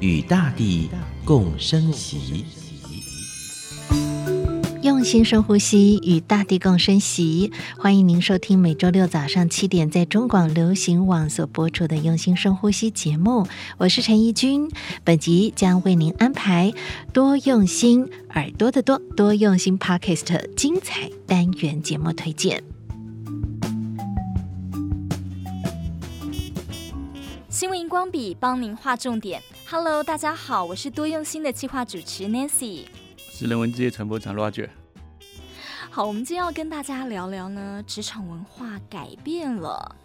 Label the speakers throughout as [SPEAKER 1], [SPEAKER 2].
[SPEAKER 1] 与大地共生息，
[SPEAKER 2] 用心深呼吸，与大地共生息。欢迎您收听每周六早上七点在中广流行网所播出的《用心深呼吸》节目。我是陈怡君，本集将为您安排多用心耳朵的多多用心 Podcast 精彩单元节目推荐。
[SPEAKER 3] 新闻荧光笔帮您画重点。Hello，大家好，我是多用心的企划主持 Nancy，
[SPEAKER 4] 是人文职业传播长 Roger。
[SPEAKER 3] 好，我们今天要跟大家聊聊呢，职场文化改变了。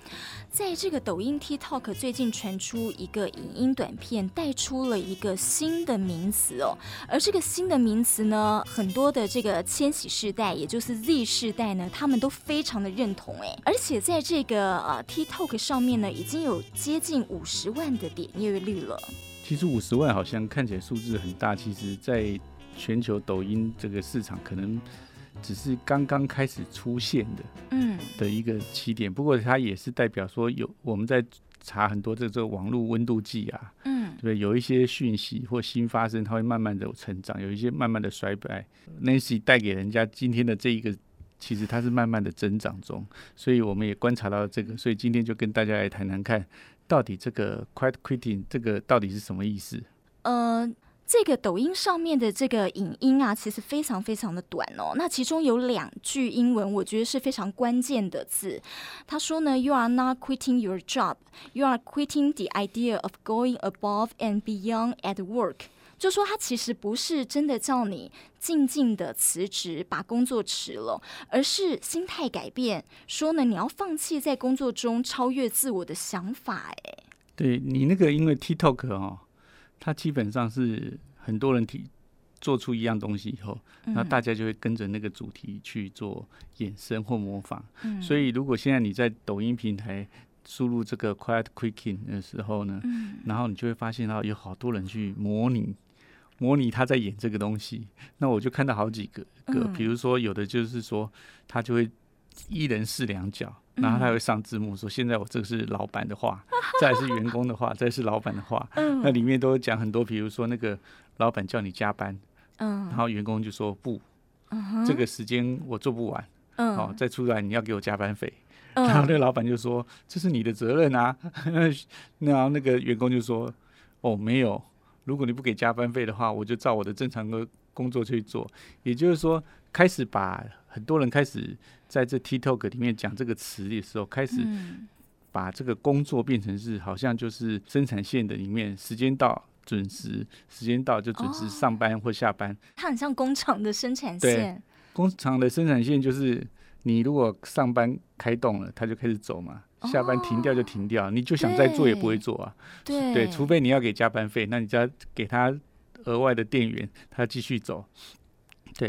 [SPEAKER 3] 在这个抖音 TikTok 最近传出一个影音短片，带出了一个新的名词哦。而这个新的名词呢，很多的这个千禧世代，也就是 Z 世代呢，他们都非常的认同哎。而且在这个呃 TikTok 上面呢，已经有接近五十万的点阅率了。
[SPEAKER 4] 其实五十万好像看起来数字很大，其实在全球抖音这个市场可能。只是刚刚开始出现的，嗯，的一个起点。不过它也是代表说，有我们在查很多这这个网络温度计啊，嗯，对，有一些讯息或新发生，它会慢慢的成长，有一些慢慢的衰败。Nancy 带给人家今天的这一个，其实它是慢慢的增长中，所以我们也观察到这个，所以今天就跟大家来谈谈看，到底这个 Quiet Quitting 这个到底是什么意思？嗯、呃。这个抖音上面的这个影音啊，其实非常非常的短哦。那其中有两句英文，我觉得是非常关键的字。他说呢，You are not quitting your job, you are quitting the idea of going above and beyond at work。就说他其实不是真的叫你静静的辞职，把工作辞了，而是心态改变。说呢，你要放弃在工作中超越自我的想法。哎，对你那个，因为 TikTok 哦。它基本上是很多人提做出一样东西以后，那大家就会跟着那个主题去做衍生或模仿。嗯、所以，如果现在你在抖音平台输入这个 “quiet quicking” 的时候呢，嗯、然后你就会发现到有好多人去模拟，模拟他在演这个东西。那我就看到好几个个，比如说有的就是说他就会一人试两角。然后他会上字幕说：“现在我这个是老板的话，再是员工的话，再是老板的话。那里面都讲很多，比如说那个老板叫你加班，然后员工就说不，这个时间我做不完，好，再出来你要给我加班费。然后那个老板就说这是你的责任啊。然后那个员工就说哦没有，如果你不给加班费的话，我就照我的正常的工作去做。也就是说，开始把很多人开始。”在这 TikTok 里面讲这个词的时候，开始把这个工作变成是好像就是生产线的里面，时间到准时，时间到就准时上班或下班。它很像工厂的生产线。对，工厂的生产线就是你如果上班开动了，它就开始走嘛；下班停掉就停掉，你就想再做也不会做啊。对，对，除非你要给加班费，那你就要给他额外的电源，他继续走。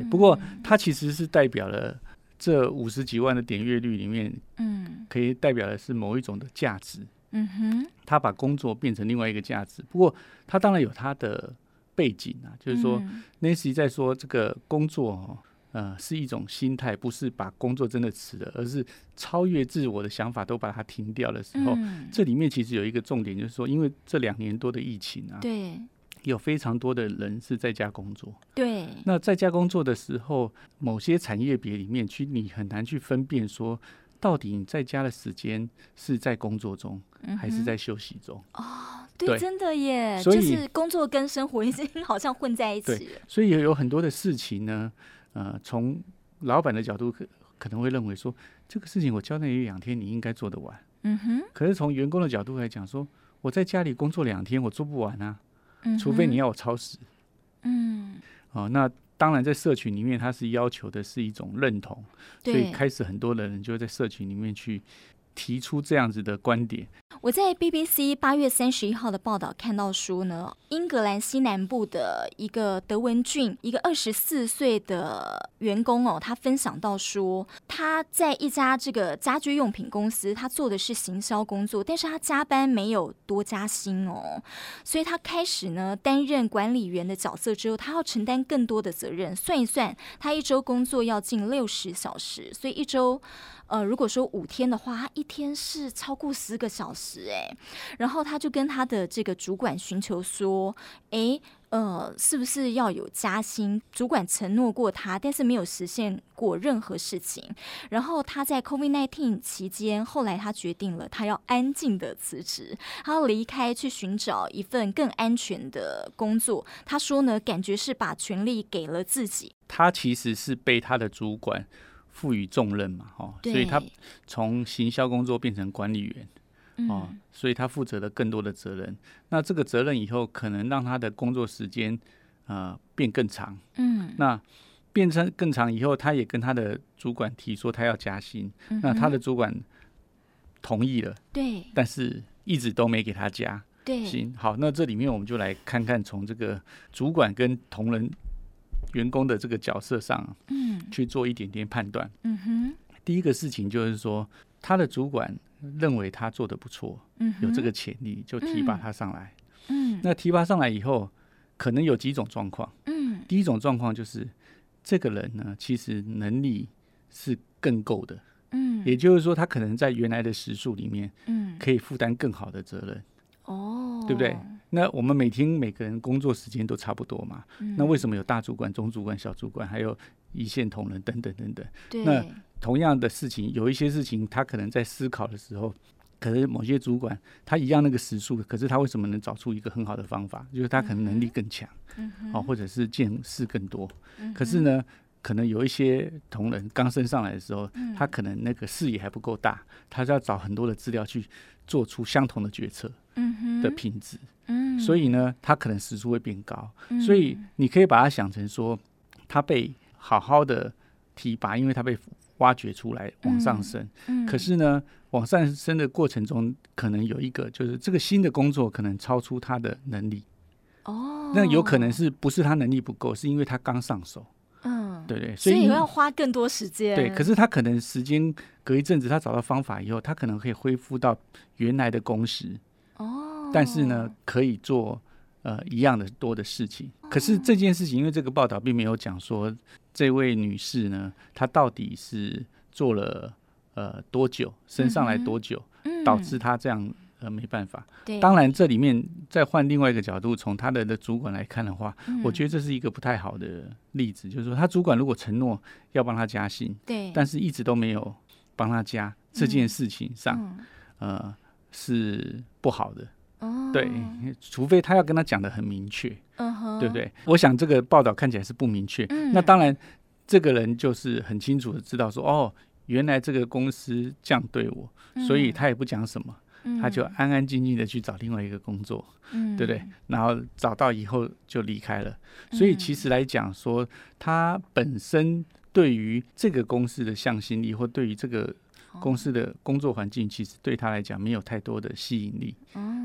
[SPEAKER 4] 对，不过它其实是代表了。这五十几万的点阅率里面，嗯，可以代表的是某一种的价值，嗯哼，他把工作变成另外一个价值。不过，他当然有他的背景啊，就是说，Nancy 在说这个工作哦，呃，是一种心态，不是把工作真的辞了，而是超越自我的想法都把它停掉的时候，这里面其实有一个重点，就是说，因为这两年多的疫情啊，对。有非常多的人是在家工作，对。那在家工作的时候，某些产业别里面，去你很难去分辨说，到底你在家的时间是在工作中，还是在休息中？哦，对，对真的耶。所以就是工作跟生活已经 好像混在一起了。所以有很多的事情呢，呃，从老板的角度可可能会认为说，这个事情我交代你两天，你应该做得完。嗯哼。可是从员工的角度来讲，说我在家里工作两天，我做不完啊。除非你要我超时，嗯，哦，那当然在社群里面，它是要求的是一种认同，所以开始很多的人就会在社群里面去提出这样子的观点。
[SPEAKER 3] 我在 BBC 八月三十一号的报道看到说呢，英格兰西南部的一个德文郡一个二十四岁的员工哦，他分享到说，他在一家这个家居用品公司，他做的是行销工作，但是他加班没有多加薪哦，所以他开始呢担任管理员的角色之后，他要承担更多的责任。算一算，他一周工作要近六十小时，所以一周。呃，如果说五天的话，他一天是超过十个小时哎，然后他就跟他的这个主管寻求说，哎，呃，是不是要有加薪？主管承诺过他，但是没有实现过任何事情。然后他在 COVID-19 期间，后来他决定了，他要安静的辞职，他要离开去寻找一份更安全的工作。他说呢，感觉是把权力给了自己。
[SPEAKER 4] 他其实是被他的主管。赋予重任嘛，哦，所以他从行销工作变成管理员，哦，所以他负责了更多的责任。那这个责任以后可能让他的工作时间呃变更长，嗯，那变成更长以后，他也跟他的主管提说他要加薪，那他的主管同意了，
[SPEAKER 3] 对，
[SPEAKER 4] 但是一直都没给他加，
[SPEAKER 3] 对，
[SPEAKER 4] 行，好，那这里面我们就来看看从这个主管跟同仁。员工的这个角色上，嗯，去做一点点判断。嗯哼，第一个事情就是说，他的主管认为他做的不错，嗯，有这个潜力，就提拔他上来。嗯，那提拔上来以后，可能有几种状况。嗯，第一种状况就是这个人呢，其实能力是更够的。嗯，也就是说，他可能在原来的时数里面，嗯，可以负担更好的责任。哦，对不对？那我们每天每个人工作时间都差不多嘛，嗯、那为什么有大主管、中主管、小主管，还有一线同仁等等等等？对。那同样的事情，有一些事情他可能在思考的时候，可是某些主管他一样那个时数，可是他为什么能找出一个很好的方法？就是他可能能力更强，哦，或者是见识更多。嗯、可是呢，可能有一些同仁刚升上来的时候，嗯、他可能那个视野还不够大，他就要找很多的资料去做出相同的决策。的品质，嗯，所以呢，他可能时速会变高，嗯，所以你可以把它想成说，他被好好的提拔，因为他被挖掘出来往上升，嗯，可是呢，往上升的过程中，可能有一个就是这个新的工作可能超出他的能力，哦，那有可能是不是他能力不够，是因为他刚上手。对对，所以你
[SPEAKER 3] 要花更多时间。
[SPEAKER 4] 对，可是他可能时间隔一阵子，他找到方法以后，他可能可以恢复到原来的工时。哦。但是呢，可以做呃一样的多的事情。可是这件事情，因为这个报道并没有讲说这位女士呢，她到底是做了呃多久，升上来多久，导致她这样。呃，没办法。对，当然这里面再换另外一个角度，从他的的主管来看的话，嗯，我觉得这是一个不太好的例子。就是说，他主管如果承诺要帮他加薪，对，但是一直都没有帮他加这件事情上，嗯，呃，是不好的。哦，对，除非他要跟他讲的很明确，嗯，对不对？我想这个报道看起来是不明确。嗯，那当然，这个人就是很清楚的知道说，哦，原来这个公司这样对我，所以他也不讲什么。他就安安静静的去找另外一个工作，嗯，对不对？然后找到以后就离开了。所以其实来讲说，他本身对于这个公司的向心力，或对于这个公司的工作环境，其实对他来讲没有太多的吸引力。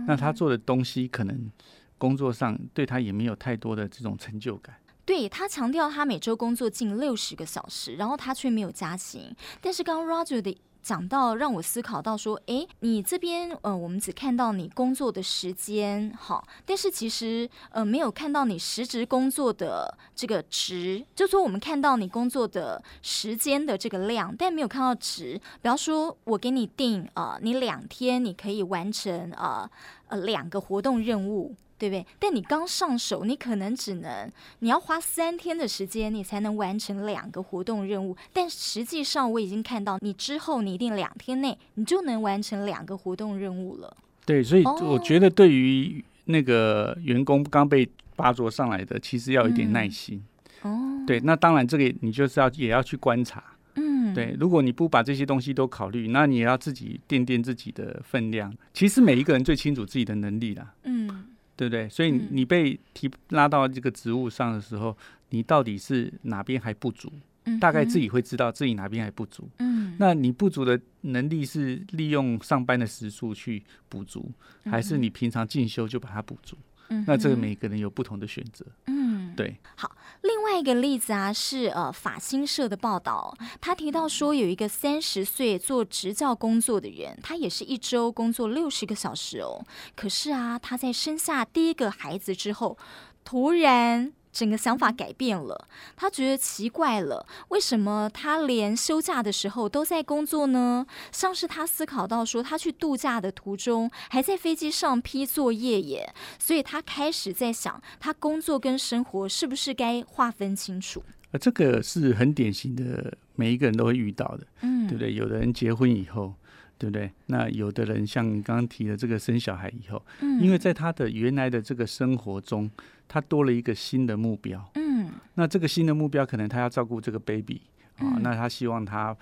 [SPEAKER 4] 那他做的东西，可能工作上对他也没有太多的这种成就感。
[SPEAKER 3] 对，他强调，他每周工作近六十个小时，然后他却没有加薪。但是刚刚 Roger 的。讲到让我思考到说，哎，你这边呃，我们只看到你工作的时间，好，但是其实呃，没有看到你实职工作的这个值，就说我们看到你工作的时间的这个量，但没有看到值。比方说，我给你定啊、呃，你两天你可以完成啊呃，呃两个活动任务。对不对？但你刚上手，你可能只能你要花三天的时间，你才能完成两个活动任务。但实际上，我已经看到你之后，你一定两天内你就能完成两个活动任务了。
[SPEAKER 4] 对，所以我觉得对于那个员工刚被拔擢上来的，其实要有一点耐心。哦，对，那当然这个你就是要也要去观察。嗯，对，如果你不把这些东西都考虑，那你也要自己掂掂自己的分量。其实每一个人最清楚自己的能力啦。嗯。对不对？所以你被提拉到这个职务上的时候，你到底是哪边还不足？大概自己会知道自己哪边还不足。嗯，那你不足的能力是利用上班的时数去补足，还是你平常进修就把它补足？嗯，那这个每个人有不同的选择。嗯，对。
[SPEAKER 3] 好，另外一个例子啊，是呃法新社的报道，他提到说有一个三十岁做执教工作的人，他也是一周工作六十个小时哦。可是啊，他在生下第一个孩子之后，突然。整个想法改变了，他觉得奇怪了，为什么他连休假的时候都在工作呢？像是他思考到说，他去度假的途中还在飞机上批作业耶，所以他开始在想，他工作跟生活是不是该划分清楚？
[SPEAKER 4] 呃，这个是很典型的，每一个人都会遇到的，嗯，对不对？有的人结婚以后。对不对？那有的人像你刚刚提的这个生小孩以后，嗯，因为在他的原来的这个生活中，他多了一个新的目标，嗯，那这个新的目标可能他要照顾这个 baby 啊，嗯，那他希望他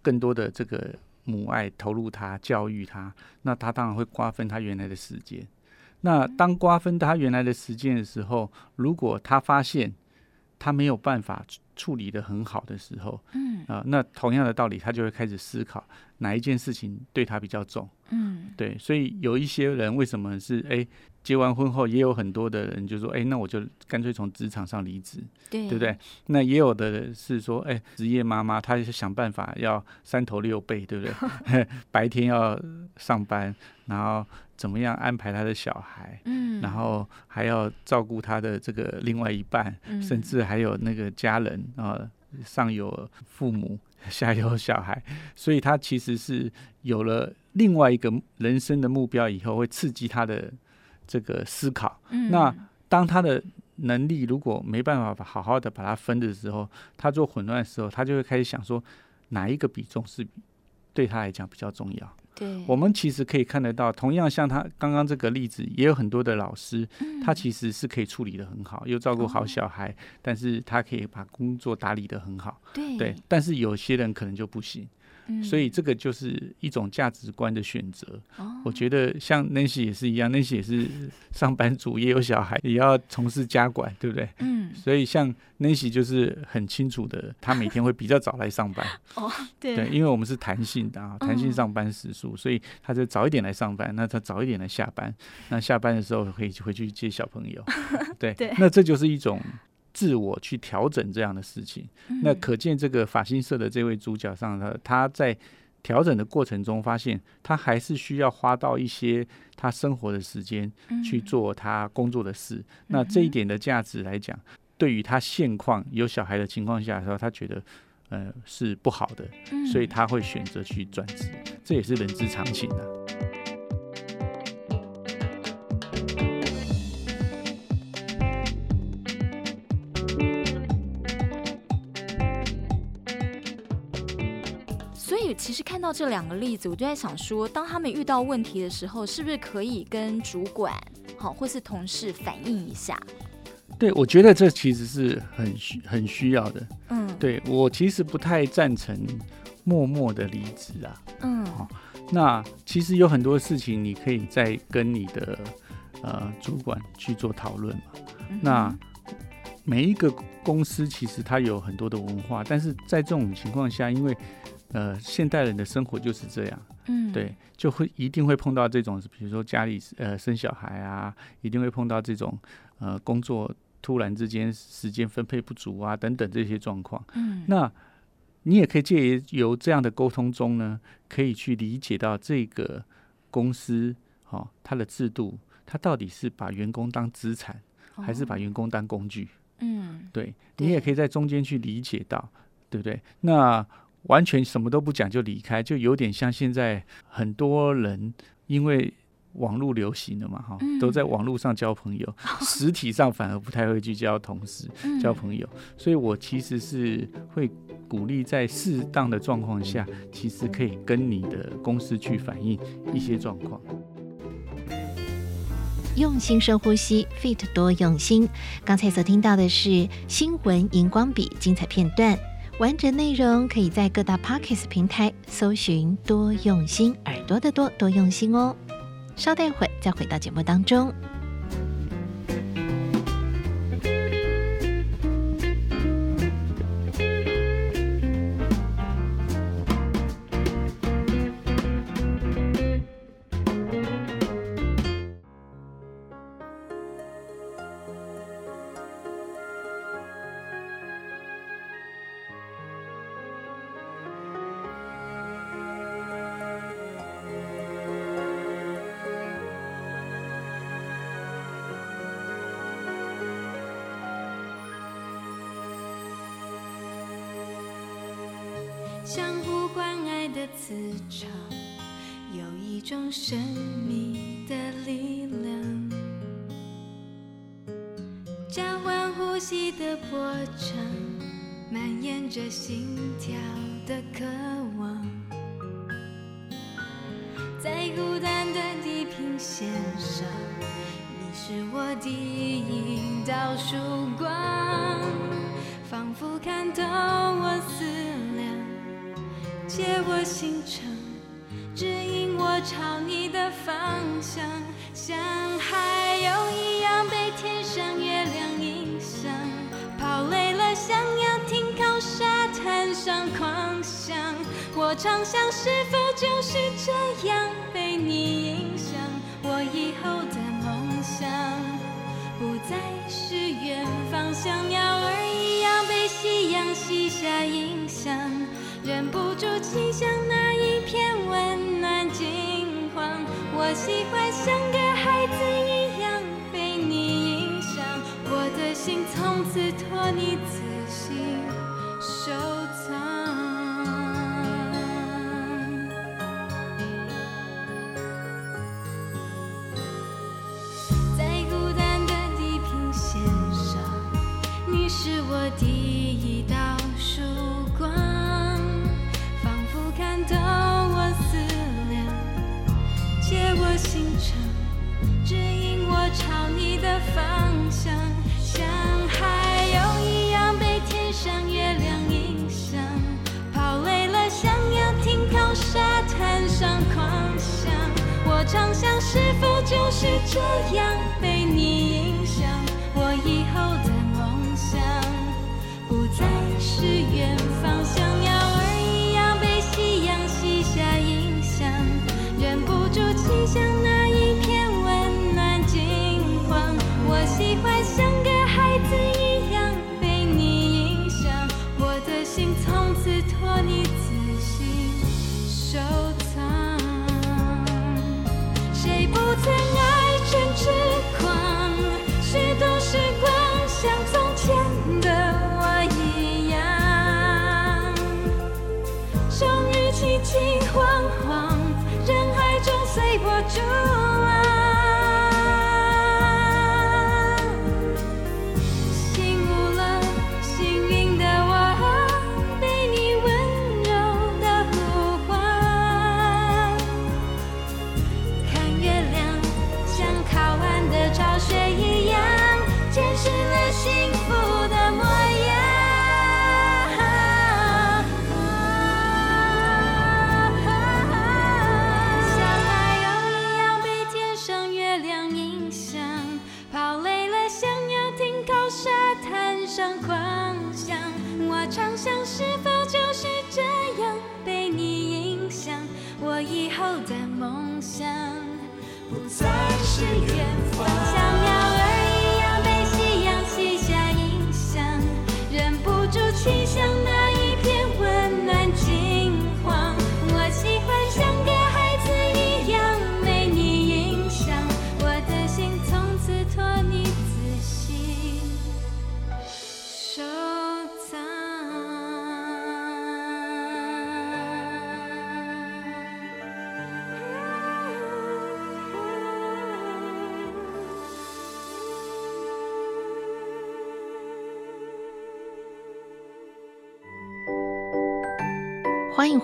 [SPEAKER 4] 更多的这个母爱投入他教育他，那他当然会瓜分他原来的时间。那当瓜分他原来的时间的时候，如果他发现他没有办法处理的很好的时候，嗯。啊，那同样的道理，他就会开始思考哪一件事情对他比较重，嗯，对，所以有一些人为什么是哎，结完婚后也有很多的人就说，哎，那我就干脆从职场上离职，对，对不对？那也有的人是说，哎，职业妈妈，她是想办法要三头六臂，对不对？白天要上班，然后。怎么样安排他的小孩？嗯，然后还要照顾他的这个另外一半，嗯，甚至还有那个家人啊，上有父母，下有小孩，所以他其实是有了另外一个人生的目标以后，会刺激他的这个思考。嗯，那当他的能力如果没办法好好的把它分的时候，他做混乱的时候，他就会开始想说，哪一个比重是对他来讲比较重要？对，我们其实可以看得到，同样像他刚刚这个例子，也有很多的老师，嗯、他其实是可以处理的很好，又照顾好小孩，哦、但是他可以把工作打理的很好。对，对，但是有些人可能就不行。所以这个就是一种价值观的选择。哦、我觉得像 Nancy 也是一样，Nancy 也是上班族，也有小孩，也要从事家管，对不对？嗯。所以像 Nancy 就是很清楚的，他每天会比较早来上班。哦，对。对，因为我们是弹性的啊，弹性上班时数，嗯、所以他就早一点来上班，那他早一点来下班，那下班的时候可以回去接小朋友。对。对。那这就是一种。自我去调整这样的事情，嗯、那可见这个法新社的这位主角上，他他在调整的过程中，发现他还是需要花到一些他生活的时间去做他工作的事。嗯、那这一点的价值来讲，对于他现况有小孩的情况下的时候，他觉得呃是不好的，嗯、所以他会选择去转职，这也是人之常情的、啊。
[SPEAKER 3] 其实看到这两个例子，我就在想说，当他们遇到问题的时候，是不是可以跟主管好或是同事反映一下？
[SPEAKER 4] 对，我觉得这其实是很需很需要的。嗯，对，我其实不太赞成默默的离职啊。嗯，好，那其实有很多事情你可以再跟你的呃主管去做讨论嘛。嗯、那每一个公司其实它有很多的文化，但是在这种情况下，因为呃，现代人的生活就是这样，嗯，对，就会一定会碰到这种，比如说家里呃生小孩啊，一定会碰到这种呃工作突然之间时间分配不足啊等等这些状况。嗯，那你也可以借由这样的沟通中呢，可以去理解到这个公司哦，它的制度，它到底是把员工当资产，还是把员工当工具？嗯，对，你也可以在中间去理解到，对不对？那完全什么都不讲就离开，就有点像现在很多人因为网络流行了嘛，哈，都在网络上交朋友，实体上反而不太会去交同事、交朋友。所以我其实是会鼓励在适当的状况下，其实可以跟你的公司去反映一些状况。
[SPEAKER 2] 用心深呼吸，Fit 多用心。刚才所听到的是新闻荧光笔精彩片段。完整内容可以在各大 Podcast 平台搜寻“多用心耳朵的多多用心”哦。稍待会再回到节目当中。
[SPEAKER 5] 相互关爱的磁场，有一种神秘的力量，交换呼吸的波长，蔓延着心跳的渴望，在孤单的地平线上，你是我第一道曙光。星辰，指引我朝你的方向，像海鸥一样被天上月亮影响，跑累了想要停靠沙滩上狂想，我常想是是这
[SPEAKER 2] 样 you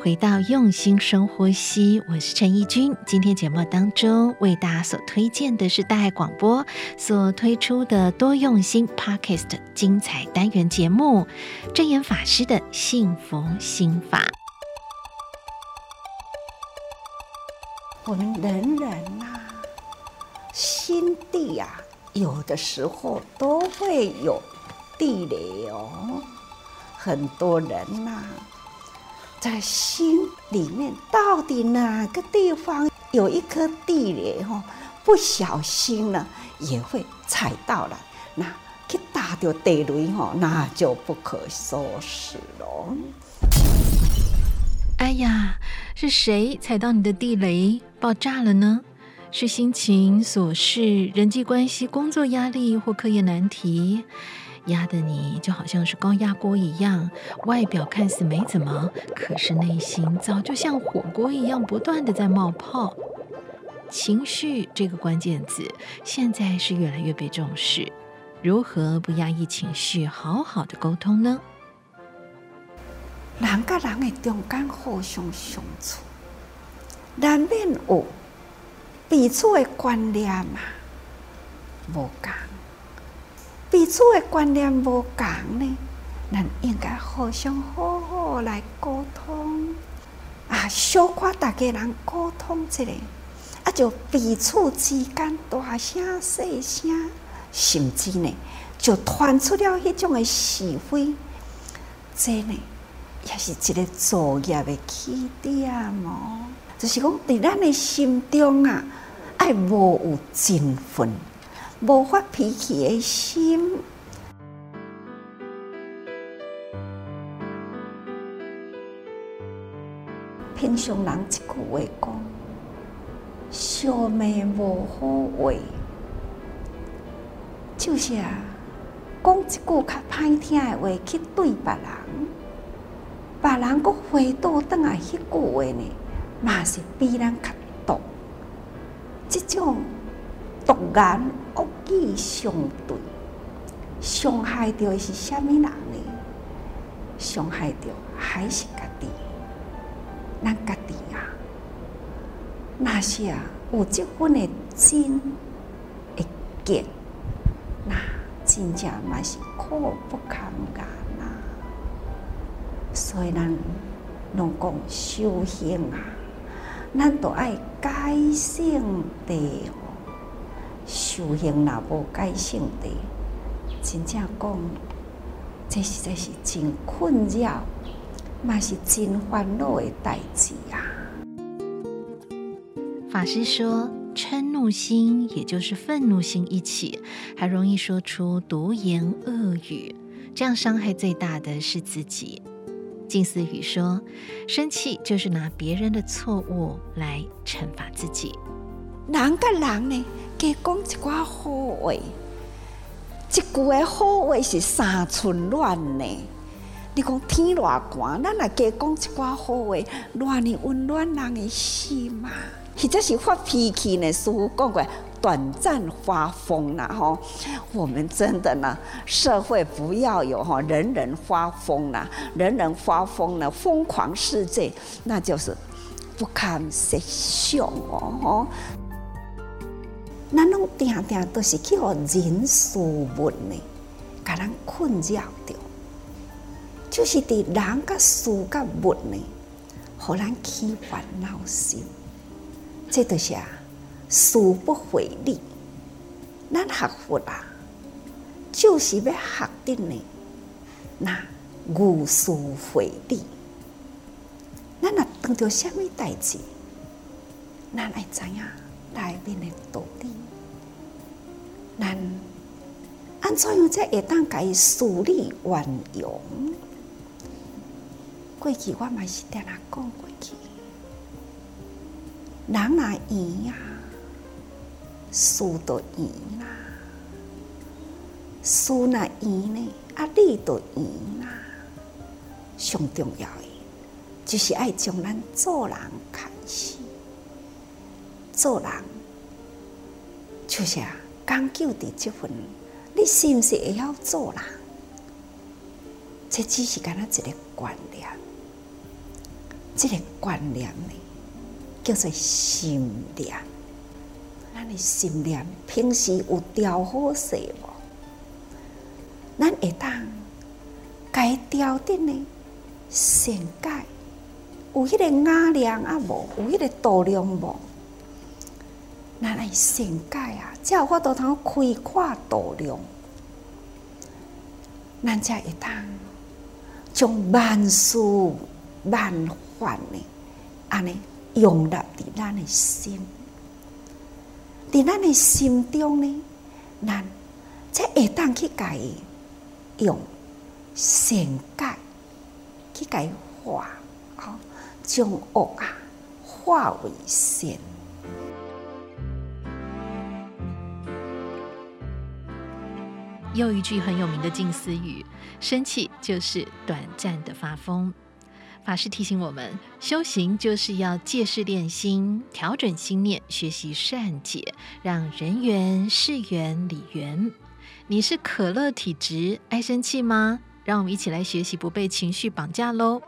[SPEAKER 2] 回到用心深呼吸，我是陈怡君。今天节目当中为大家所推荐的是大爱广播所推出的多用心 Podcast 精彩单元节目《证严法师的幸福心法》。
[SPEAKER 6] 我们人人呐、啊，心地呀、啊，有的时候都会有地雷哦，很多人呐、啊。在心里面，到底哪个地方有一颗地雷？哈，不小心呢，也会踩到了，那去打掉地雷，哈，那就不可收拾了。
[SPEAKER 2] 哎呀，是谁踩到你的地雷爆炸了呢？是心情、琐事、人际关系、工作压力或课业难题？压得你就好像是高压锅一样，外表看似没怎么，可是内心早就像火锅一样不断的在冒泡。情绪这个关键字现在是越来越被重视，如何不压抑情绪，好好的沟通呢？
[SPEAKER 6] 人跟人的中间互相相处，难免有彼此的观念嘛，无共。彼此的观念无同呢，咱应该互相好好来沟通啊，小可大家人沟通一下，啊，就彼此之间大声细声，甚至呢，就传出了迄种的是非，这呢，也是一个作业的起点哦。就是讲，在咱的心中啊，爱无有争愤。无发脾气的心，平常人一句话讲，小妹无好话，就是啊，讲一句较歹听的话去对别人，别人搁回倒转来，迄句话呢，嘛是比咱较毒，这种。突然恶语相对，伤害着的是虾米人呢？伤害着还是家己？咱家己啊，那是啊，有这份的真会见，那真正嘛是苦不堪言呐。所以咱拢讲修行啊，咱都爱改性的。修行若无改性的，真正讲，这实在是真困扰，嘛是真烦恼的代志啊。
[SPEAKER 2] 法师说，嗔怒心也就是愤怒心一起，还容易说出毒言恶语，这样伤害最大的是自己。静思语说，生气就是拿别人的错误来惩罚自己。
[SPEAKER 6] 人甲人呢？加讲一寡好话，一句的好话是三寸暖呢。你讲天偌寒，咱来加讲一寡好话，暖你温暖人的心嘛。或者是发脾气呢？师父讲过，短暂发疯啦，吼。我们真的呢，社会不要有吼，人人发疯啦，人人发疯了，疯狂世界，那就是不堪设想哦，吼。咱拢定定都是去互人事物呢，甲咱困扰着，就是伫人甲事甲物呢，互咱起烦恼心。这都是啊，事不回力。咱学佛啊，就是要学的呢，那无事回力。咱若碰到虾米代志，咱爱知影？内面的道理，咱安怎样才会当甲伊事理圆融？过去我嘛是定定讲过去，人若圆呀，事都圆啦；事若圆呢，啊理都圆啦。上重要的，就是爱将咱做人开始。做人就是啊，讲究的这份，你是不是会晓做人？这只是干那一个观念，这个观念呢，叫做心念。咱的心念平时有调好势无？咱会当该调的呢，善改，有迄个雅量啊无？有迄个度量无？咱来善解啊！才有法度通开阔度量，咱才会当将万事万法呢，安尼融入伫咱的心，伫咱的心中呢，咱才会当去甲伊用善解去甲伊化，好将恶啊化为善。
[SPEAKER 7] 又一句很有名的近思语：生气就是短暂的发疯。法师提醒我们，修行就是要借事练心，调整心念，学习善解，让人缘、事缘、理缘。你是可乐体质，爱生气吗？让我们一起来学习不被情绪绑架喽。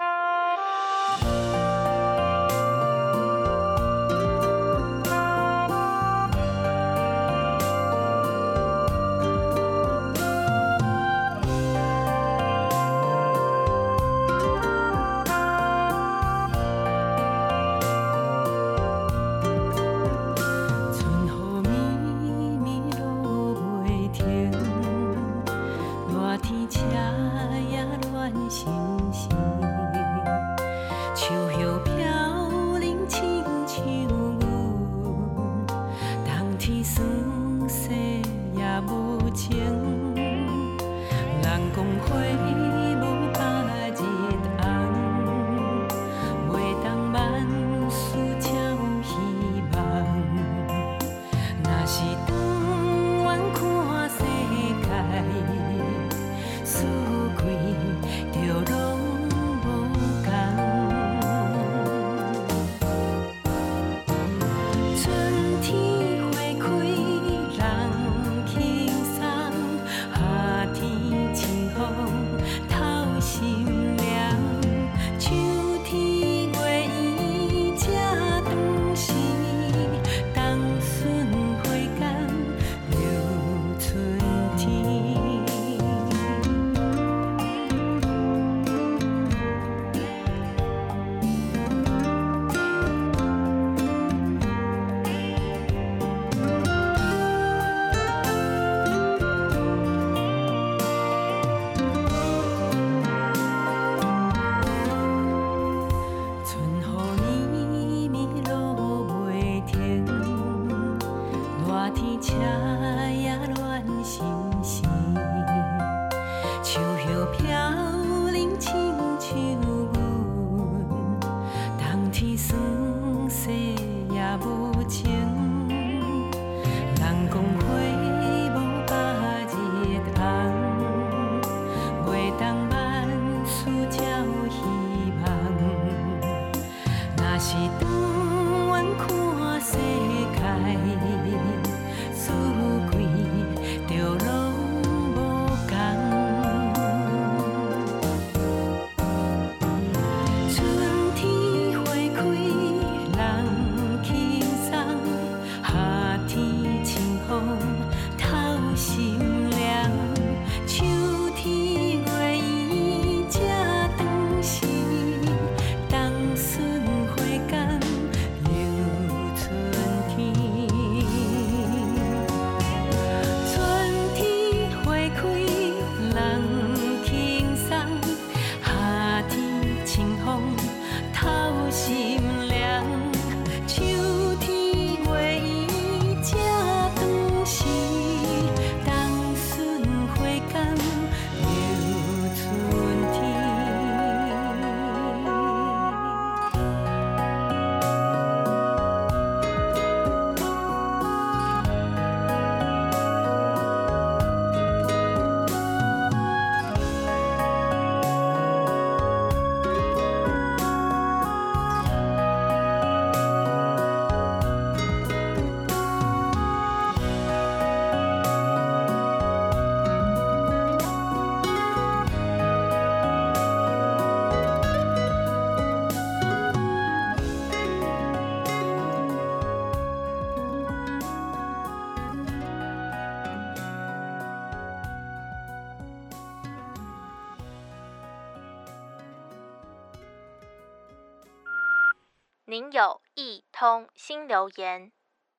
[SPEAKER 8] 有一通新留言。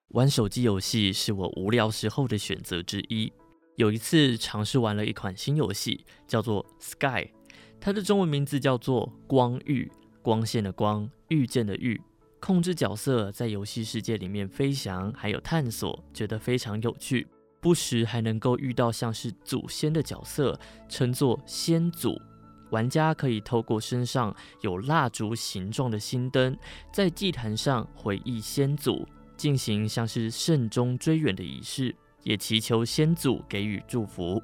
[SPEAKER 9] 玩手机游戏是我无聊时候的选择之一。有一次尝试玩了一款新游戏，叫做 Sky，它的中文名字叫做光遇，光线的光，遇见的遇。控制角色在游戏世界里面飞翔，还有探索，觉得非常有趣。不时还能够遇到像是祖先的角色，称作先祖。玩家可以透过身上有蜡烛形状的心灯，在祭坛上回忆先祖，进行像是慎终追远的仪式，也祈求先祖给予祝福。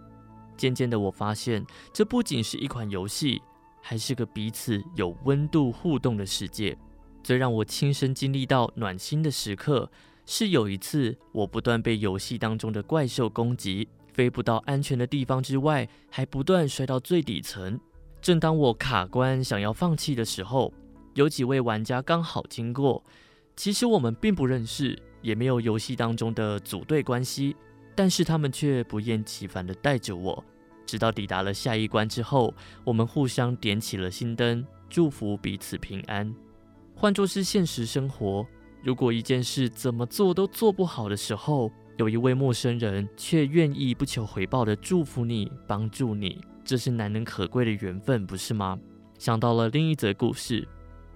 [SPEAKER 9] 渐渐的，我发现这不仅是一款游戏，还是个彼此有温度互动的世界。最让我亲身经历到暖心的时刻，是有一次我不断被游戏当中的怪兽攻击，飞不到安全的地方之外，还不断摔到最底层。正当我卡关想要放弃的时候，有几位玩家刚好经过。其实我们并不认识，也没有游戏当中的组队关系，但是他们却不厌其烦地带着我，直到抵达了下一关之后，我们互相点起了心灯，祝福彼此平安。换作是现实生活，如果一件事怎么做都做不好的时候，有一位陌生人却愿意不求回报地祝福你、帮助你，这是难能可贵的缘分，不是吗？想到了另一则故事。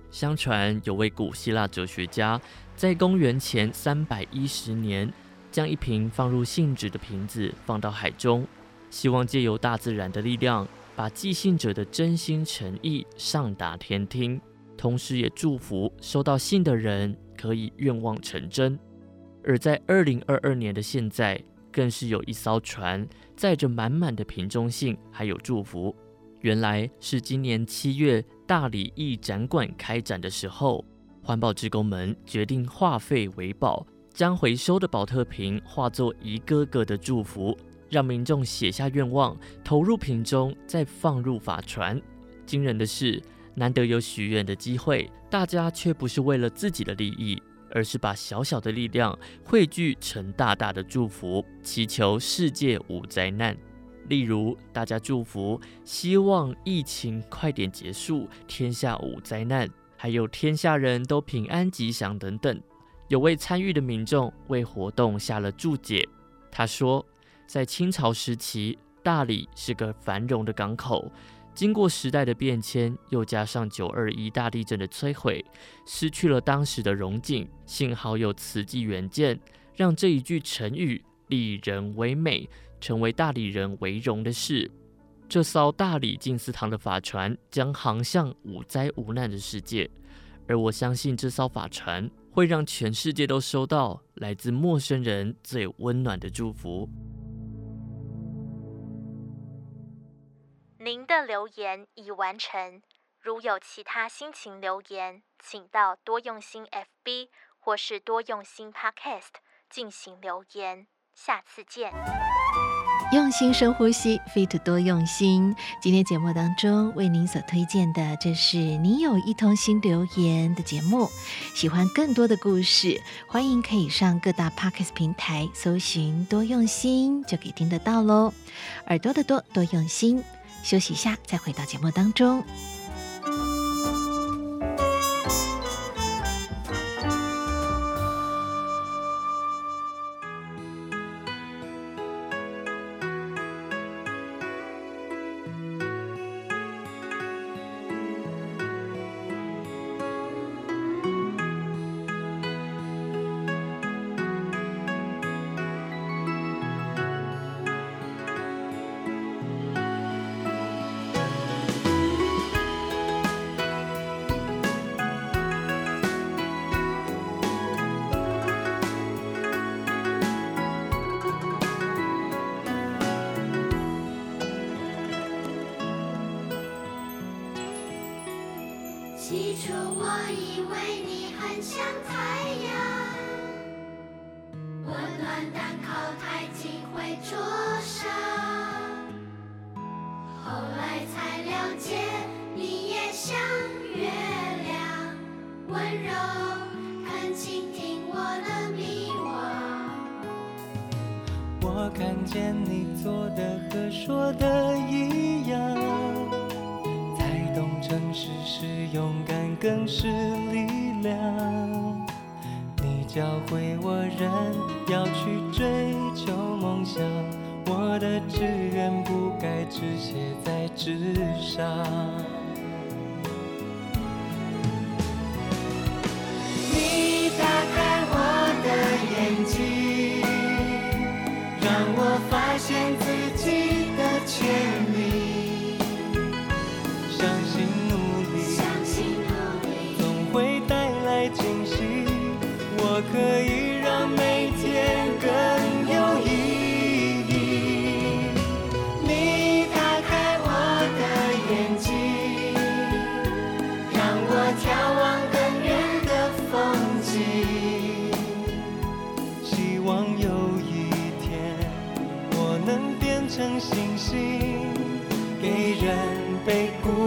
[SPEAKER 9] 相传有位古希腊哲学家，在公元前三百一十年，将一瓶放入信纸的瓶子放到海中，希望借由大自然的力量，把寄信者的真心诚意上达天听，同时也祝福收到信的人可以愿望成真。而在二零二二年的现在，更是有一艘船载着满满的瓶中信，还有祝福。原来是今年七月大理艺展馆开展的时候，环保职工们决定化废为宝，将回收的宝特瓶化作一个个的祝福，让民众写下愿望，投入瓶中，再放入法船。惊人的是，难得有许愿的机会，大家却不是为了自己的利益，而是把小小的力量汇聚成大大的祝福，祈求世界无灾难。例如，大家祝福，希望疫情快点结束，天下无灾难，还有天下人都平安吉祥等等。有位参与的民众为活动下了注解，他说，在清朝时期，大理是个繁荣的港口，经过时代的变迁，又加上九二一大地震的摧毁，失去了当时的荣景。幸好有慈济原件，让这一句成语“立人为美”。成为大理人为荣的事。这艘大理静思堂的法船将航向无灾无难的世界，而我相信这艘法船会让全世界都收到来自陌生人最温暖的祝福。
[SPEAKER 8] 您的留言已完成，如有其他心情留言，请到多用心 FB 或是多用心 Podcast 进行留言。下次见。
[SPEAKER 2] 用心深呼吸，Fit 多用心。今天节目当中为您所推荐的，这是你有一通心留言的节目。喜欢更多的故事，欢迎可以上各大 Podcast 平台搜寻“多用心”，就可以听得到喽。耳朵的多，多用心。休息一下，再回到节目当中。
[SPEAKER 10] 人。一人
[SPEAKER 11] 悲苦。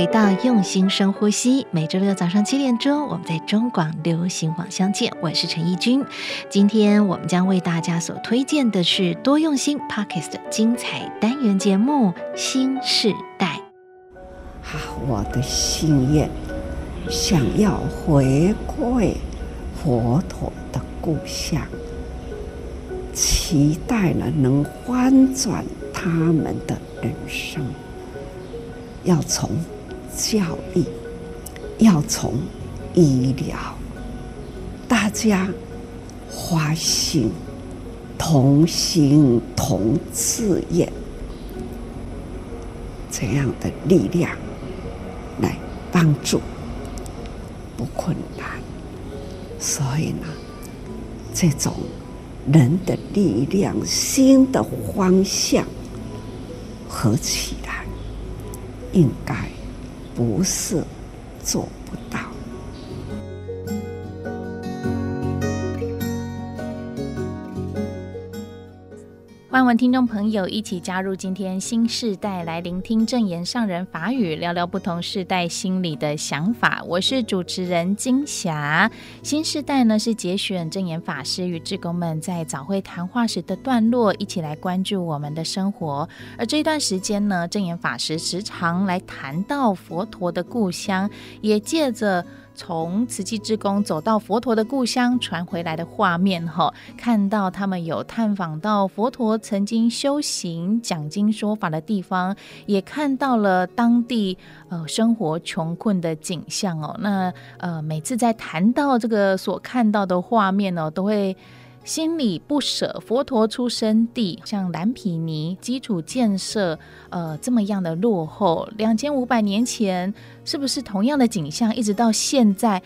[SPEAKER 11] 回到用心深呼吸。每周六早上七点钟，我们在中广流行网相见。我是陈怡君。今天我们将为大家所推荐的是多用心 Podcast 的精彩单元节目《新时代》。
[SPEAKER 6] 啊我的心愿，想要回馈佛陀的故乡，期待呢能翻转他们的人生。要从教育，要从医疗，大家花心，同心同志业，这样的力量来帮助，不困难。所以呢，这种人的力量、新的方向合起来。应该不是做不到。
[SPEAKER 11] 欢迎听众朋友一起加入今天新世代，来聆听证言上人法语，聊聊不同世代心里的想法。我是主持人金霞。新世代呢是节选证言法师与志工们在早会谈话时的段落，一起来关注我们的生活。而这一段时间呢，证言法师时常来谈到佛陀的故乡，也借着。从慈济志工走到佛陀的故乡传回来的画面，哈，看到他们有探访到佛陀曾经修行、讲经说法的地方，也看到了当地呃生活穷困的景象哦。那呃每次在谈到这个所看到的画面呢，都会。心里不舍，佛陀出生地像蓝毗尼基础建设，呃，这么样的落后，两千五百年前是不是同样的景象？一直到现在，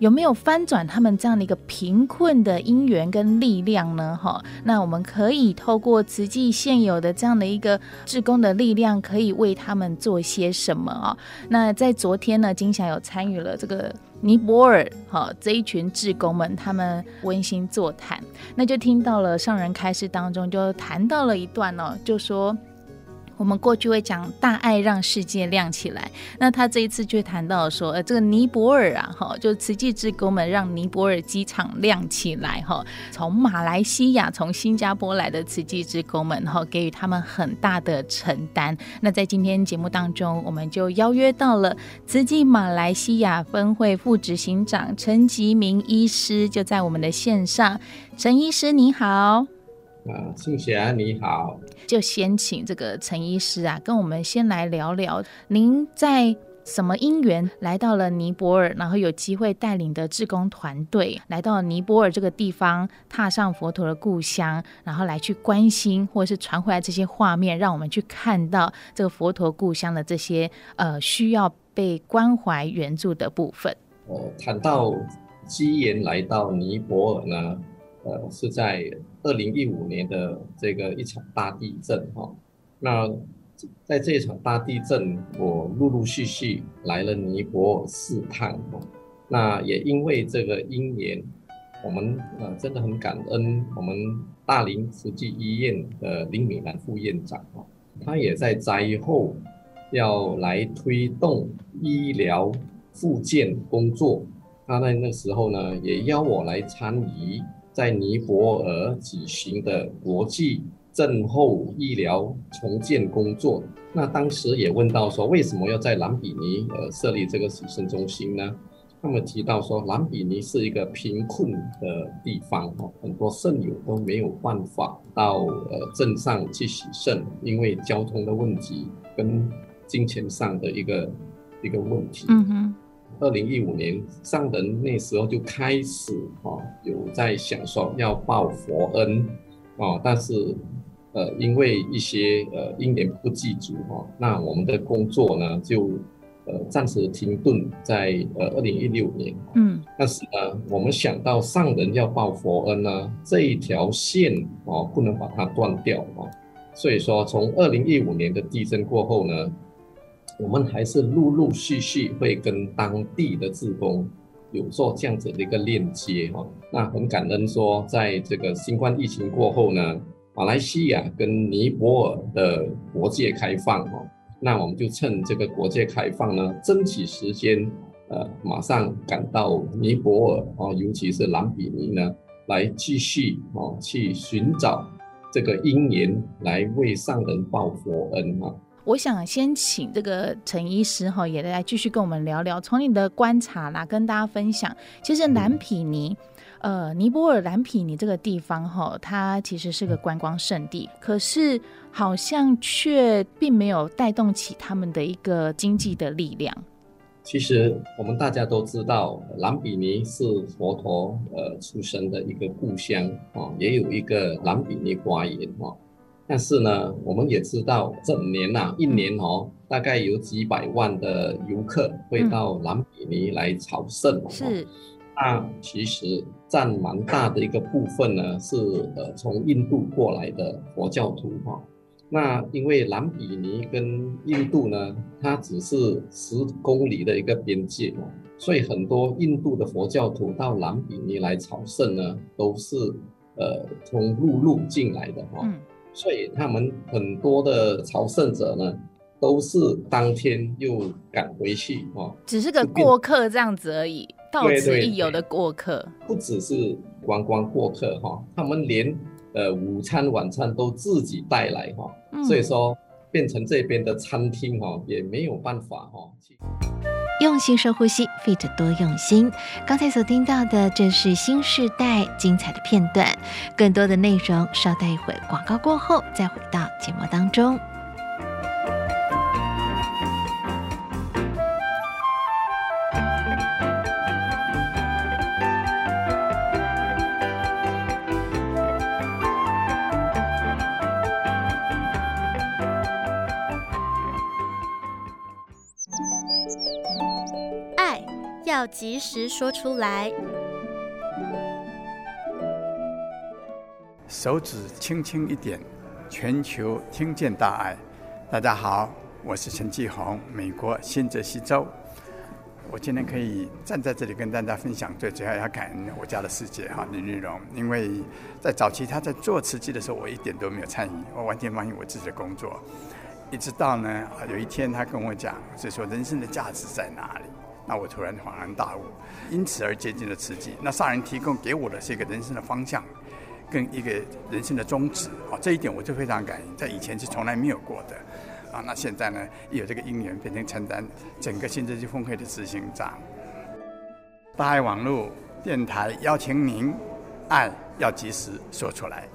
[SPEAKER 11] 有没有翻转他们这样的一个贫困的因缘跟力量呢？哈，那我们可以透过慈济现有的这样的一个志工的力量，可以为他们做些什么啊？那在昨天呢，金霞有参与了这个。
[SPEAKER 12] 尼泊尔哈这一群志工们，他们温馨座谈，那就听到了上人开示当中就谈到了一段哦，就说。我们过去会讲大爱让世界亮起来，那他这一次就谈到说，呃，这个尼泊尔啊，哈，就慈济志工们让尼泊尔机场亮起来，哈，从马来西亚、从新加坡来的慈济志工们，哈，给予他们很大的承担。那在今天节目当中，我们就邀约到了慈济马来西亚分会副执行长陈吉明医师，就在我们的线上。陈医师，你好。
[SPEAKER 13] 啊，谢谢，你好。
[SPEAKER 12] 就先请这个陈医师啊，跟我们先来聊聊，您在什么因缘来到了尼泊尔，然后有机会带领的志工团队来到尼泊尔这个地方，踏上佛陀的故乡，然后来去关心或者是传回来这些画面，让我们去看到这个佛陀故乡的这些呃需要被关怀援助的部分。
[SPEAKER 13] 呃，谈到机缘来到尼泊尔呢，呃，是在。二零一五年的这个一场大地震哈，那在这一场大地震，我陆陆续续来了尼泊尔四趟哈，那也因为这个因缘，我们呃真的很感恩我们大林慈济医院的林美兰副院长哈，他也在灾后要来推动医疗复健工作，他在那时候呢也邀我来参与。在尼泊尔举行的国际震后医疗重建工作，那当时也问到说，为什么要在兰比尼呃设立这个洗肾中心呢？他们提到说，兰比尼是一个贫困的地方，很多肾友都没有办法到呃镇上去洗肾，因为交通的问题跟金钱上的一个一个问题。嗯哼。二零一五年，上人那时候就开始啊，有在想说要报佛恩啊，但是呃，因为一些呃因缘不具足哈，那我们的工作呢就呃暂时停顿在呃二零一六年。嗯，但是呢，我们想到上人要报佛恩呢，这一条线哦不能把它断掉啊，所以说从二零一五年的地震过后呢。我们还是陆陆续续会跟当地的志工有做这样子的一个链接哈。那很感恩说，在这个新冠疫情过后呢，马来西亚跟尼泊尔的国界开放哈，那我们就趁这个国界开放呢，争取时间，呃，马上赶到尼泊尔啊，尤其是兰比尼呢，来继续啊去寻找这个因缘，来为上人报佛恩哈。
[SPEAKER 12] 我想先请这个陈医师哈，也来继续跟我们聊聊，从你的观察啦，跟大家分享。其实蓝皮尼，呃，尼泊尔兰比尼这个地方哈，它其实是个观光胜地，可是好像却并没有带动起他们的一个经济的力量。
[SPEAKER 13] 其实我们大家都知道，兰比尼是佛陀呃出生的一个故乡啊，也有一个兰比尼花园哈。但是呢，我们也知道，整年呐、啊，一年哦，大概有几百万的游客会到兰比尼来朝圣。是，那其实占蛮大的一个部分呢，是呃从印度过来的佛教徒哈。那因为兰比尼跟印度呢，它只是十公里的一个边界嘛，所以很多印度的佛教徒到兰比尼来朝圣呢，都是呃从陆路进来的哈。所以他们很多的朝圣者呢，都是当天又赶回去哦，
[SPEAKER 12] 只是个过客这样子而已，到此一游的过客。
[SPEAKER 13] 不只是观光过客哈，他们连呃午餐晚餐都自己带来哈，所以说变成这边的餐厅哈也没有办法哈。
[SPEAKER 2] 心深呼吸，Fit 多用心。刚才所听到的，正是新时代精彩的片段。更多的内容，稍待一会广告过后再回到节目当中。
[SPEAKER 8] 要及时说出来，
[SPEAKER 14] 手指轻轻一点，全球听见大爱。大家好，我是陈继红，美国新泽西州。我今天可以站在这里跟大家分享，最主要要感恩我家的师姐哈林玉荣，因为在早期他在做慈济的时候，我一点都没有参与，我完全忙于我自己的工作。一直到呢有一天他跟我讲，是说人生的价值在哪里？那我突然恍然大悟，因此而接近了慈济。那上人提供给我的是一个人生的方向，跟一个人生的宗旨啊，这一点我就非常感恩，在以前是从来没有过的。啊，那现在呢，有这个因缘，变成承担整个新智济峰会的执行长。大爱网络电台邀请您，爱要及时说出来。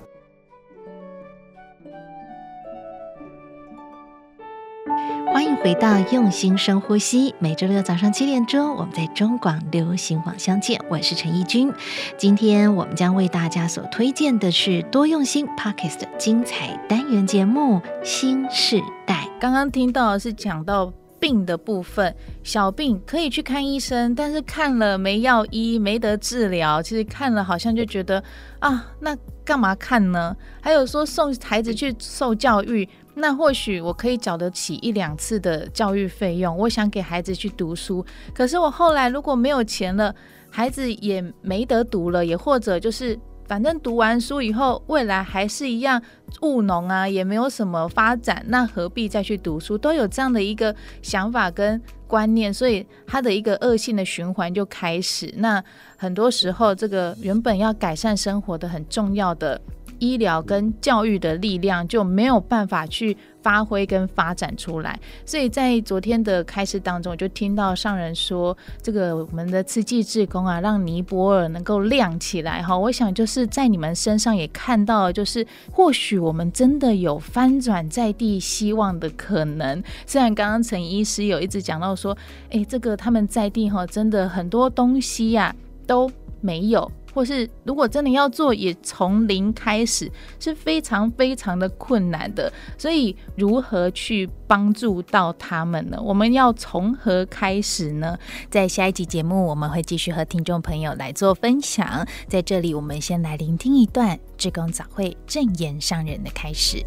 [SPEAKER 2] 欢迎回到用心深呼吸。每周六早上七点钟，我们在中广流行网相见。我是陈义军。今天我们将为大家所推荐的是多用心 Podcast 的精彩单元节目《新世代》。
[SPEAKER 12] 刚刚听到是讲到病的部分，小病可以去看医生，但是看了没药医，没得治疗。其实看了好像就觉得啊，那干嘛看呢？还有说送孩子去受教育。那或许我可以缴得起一两次的教育费用，我想给孩子去读书。可是我后来如果没有钱了，孩子也没得读了，也或者就是反正读完书以后，未来还是一样务农啊，也没有什么发展，那何必再去读书？都有这样的一个想法跟观念，所以他的一个恶性的循环就开始。那很多时候，这个原本要改善生活的很重要的。医疗跟教育的力量就没有办法去发挥跟发展出来，所以在昨天的开示当中，我就听到上人说，这个我们的慈济志工啊，让尼泊尔能够亮起来哈。我想就是在你们身上也看到，就是或许我们真的有翻转在地希望的可能。虽然刚刚陈医师有一直讲到说，哎，这个他们在地哈，真的很多东西呀、都没有。或是如果真的要做，也从零开始是非常非常的困难的。所以如何去帮助到他们呢？我们要从何开始呢？在下一集节目，我们会继续和听众朋友来做分享。在这里，我们先来聆听一段志工早会正言上人的开始。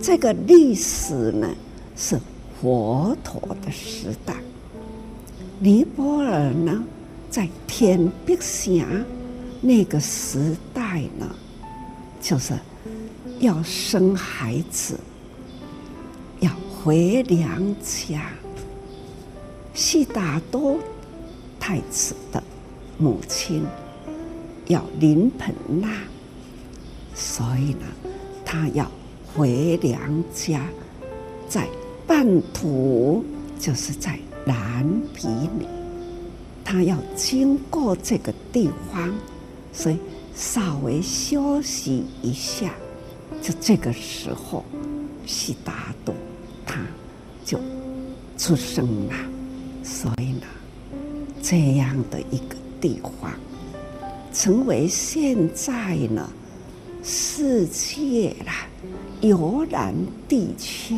[SPEAKER 6] 这个历史呢，是佛陀的时代。尼泊尔呢，在天碧霞那个时代呢，就是要生孩子，要回娘家。悉达多太子的母亲要临盆那，所以呢，他要回娘家，在半途就是在。蓝毗尼，他要经过这个地方，所以稍微休息一下。就这个时候，悉达多他就出生了。所以呢，这样的一个地方，成为现在呢世界啦游览地区，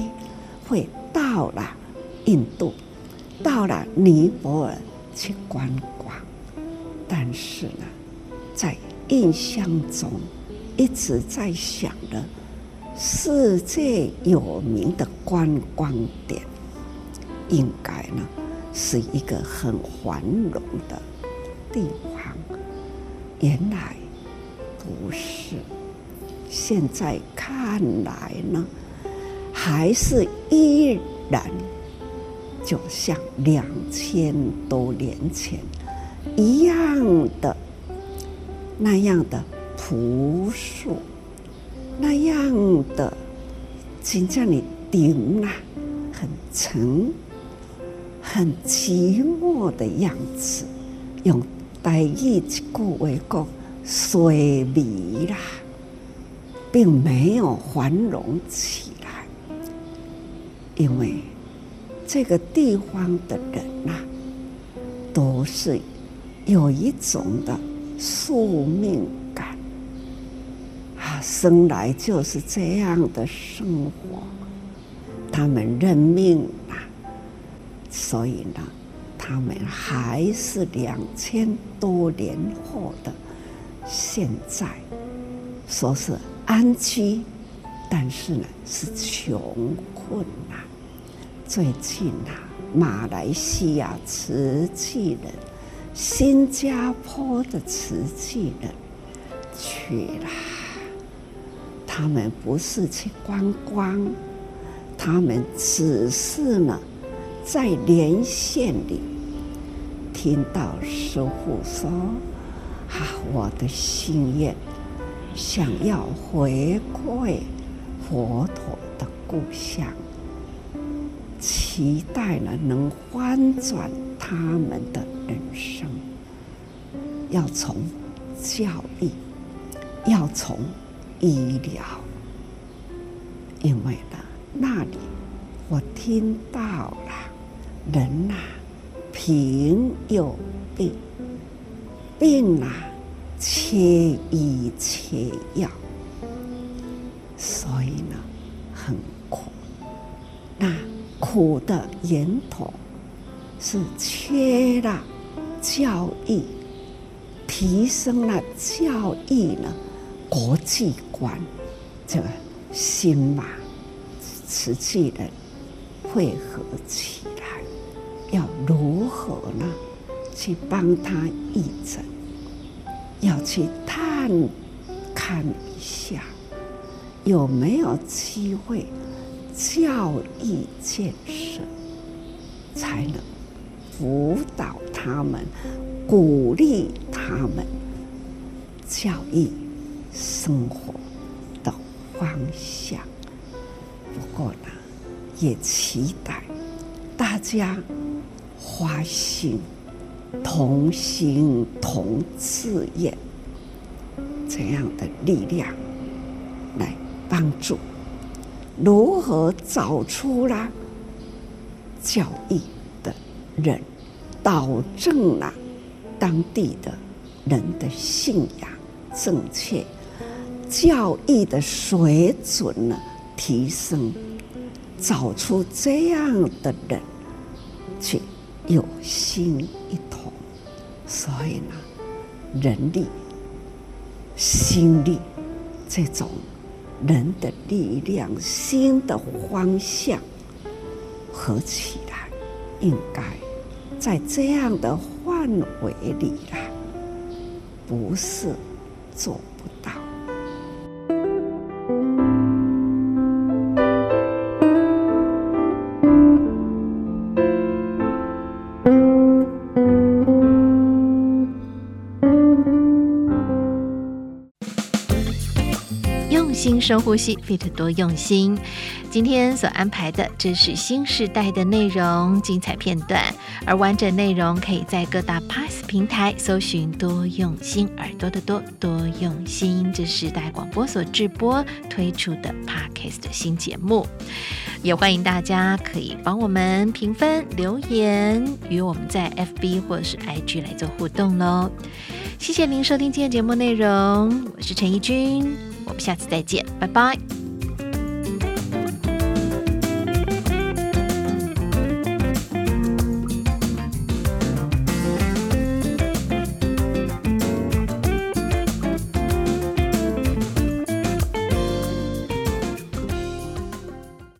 [SPEAKER 6] 会到了印度。到了尼泊尔去观光，但是呢，在印象中一直在想的世界有名的观光点，应该呢是一个很繁荣的地方。原来不是，现在看来呢，还是依然。就像两千多年前一样的那样的朴素，那样的请叫你顶啊，很沉、很寂寞的样子。用台语一句话讲，衰微啦，并没有繁荣起来，因为。这个地方的人呐、都是有一种的宿命感啊，生来就是这样的生活，他们认命啊，所以呢，他们还是两千多年后的现在，说是安居，但是呢是穷困呐、啊。最近啊，马来西亚瓷器人、新加坡的瓷器人去了，他们不是去观光，他们只是呢，在连线里听到师傅说：“啊，我的心愿，想要回归佛陀的故乡。”期待了能翻转他们的人生，要从教育，要从医疗，因为呢，那里我听到了人呐、啊，贫有病，病啊，缺医缺药，所以呢，很，苦的源头是缺了教育，提升了教育呢，国际观，这个心嘛，实际的汇合起来，要如何呢？去帮他义诊，要去探看一下，有没有机会？教育建设，才能辅导他们，鼓励他们教育生活的方向。不过呢，也期待大家花心，同心同志愿，这样的力量来帮助。如何找出啦教育的人，导正了当地的人的信仰正确，教育的水准呢提升，找出这样的人去有心一同，所以呢，人力、心力这种。人的力量，心的方向合起来，应该在这样的范围里啦，不是做不到。
[SPEAKER 2] 深呼吸，Fit 多用心。今天所安排的，这是新时代的内容精彩片段，而完整内容可以在各大 Pass 平台搜寻“多用心耳朵的多多用心”。这是时代广播所制播推出的 Podcast 新节目，也欢迎大家可以帮我们评分、留言，与我们在 FB 或者是 IG 来做互动喽。谢谢您收听今天节目内容，我是陈怡君。我们下次再见，拜拜。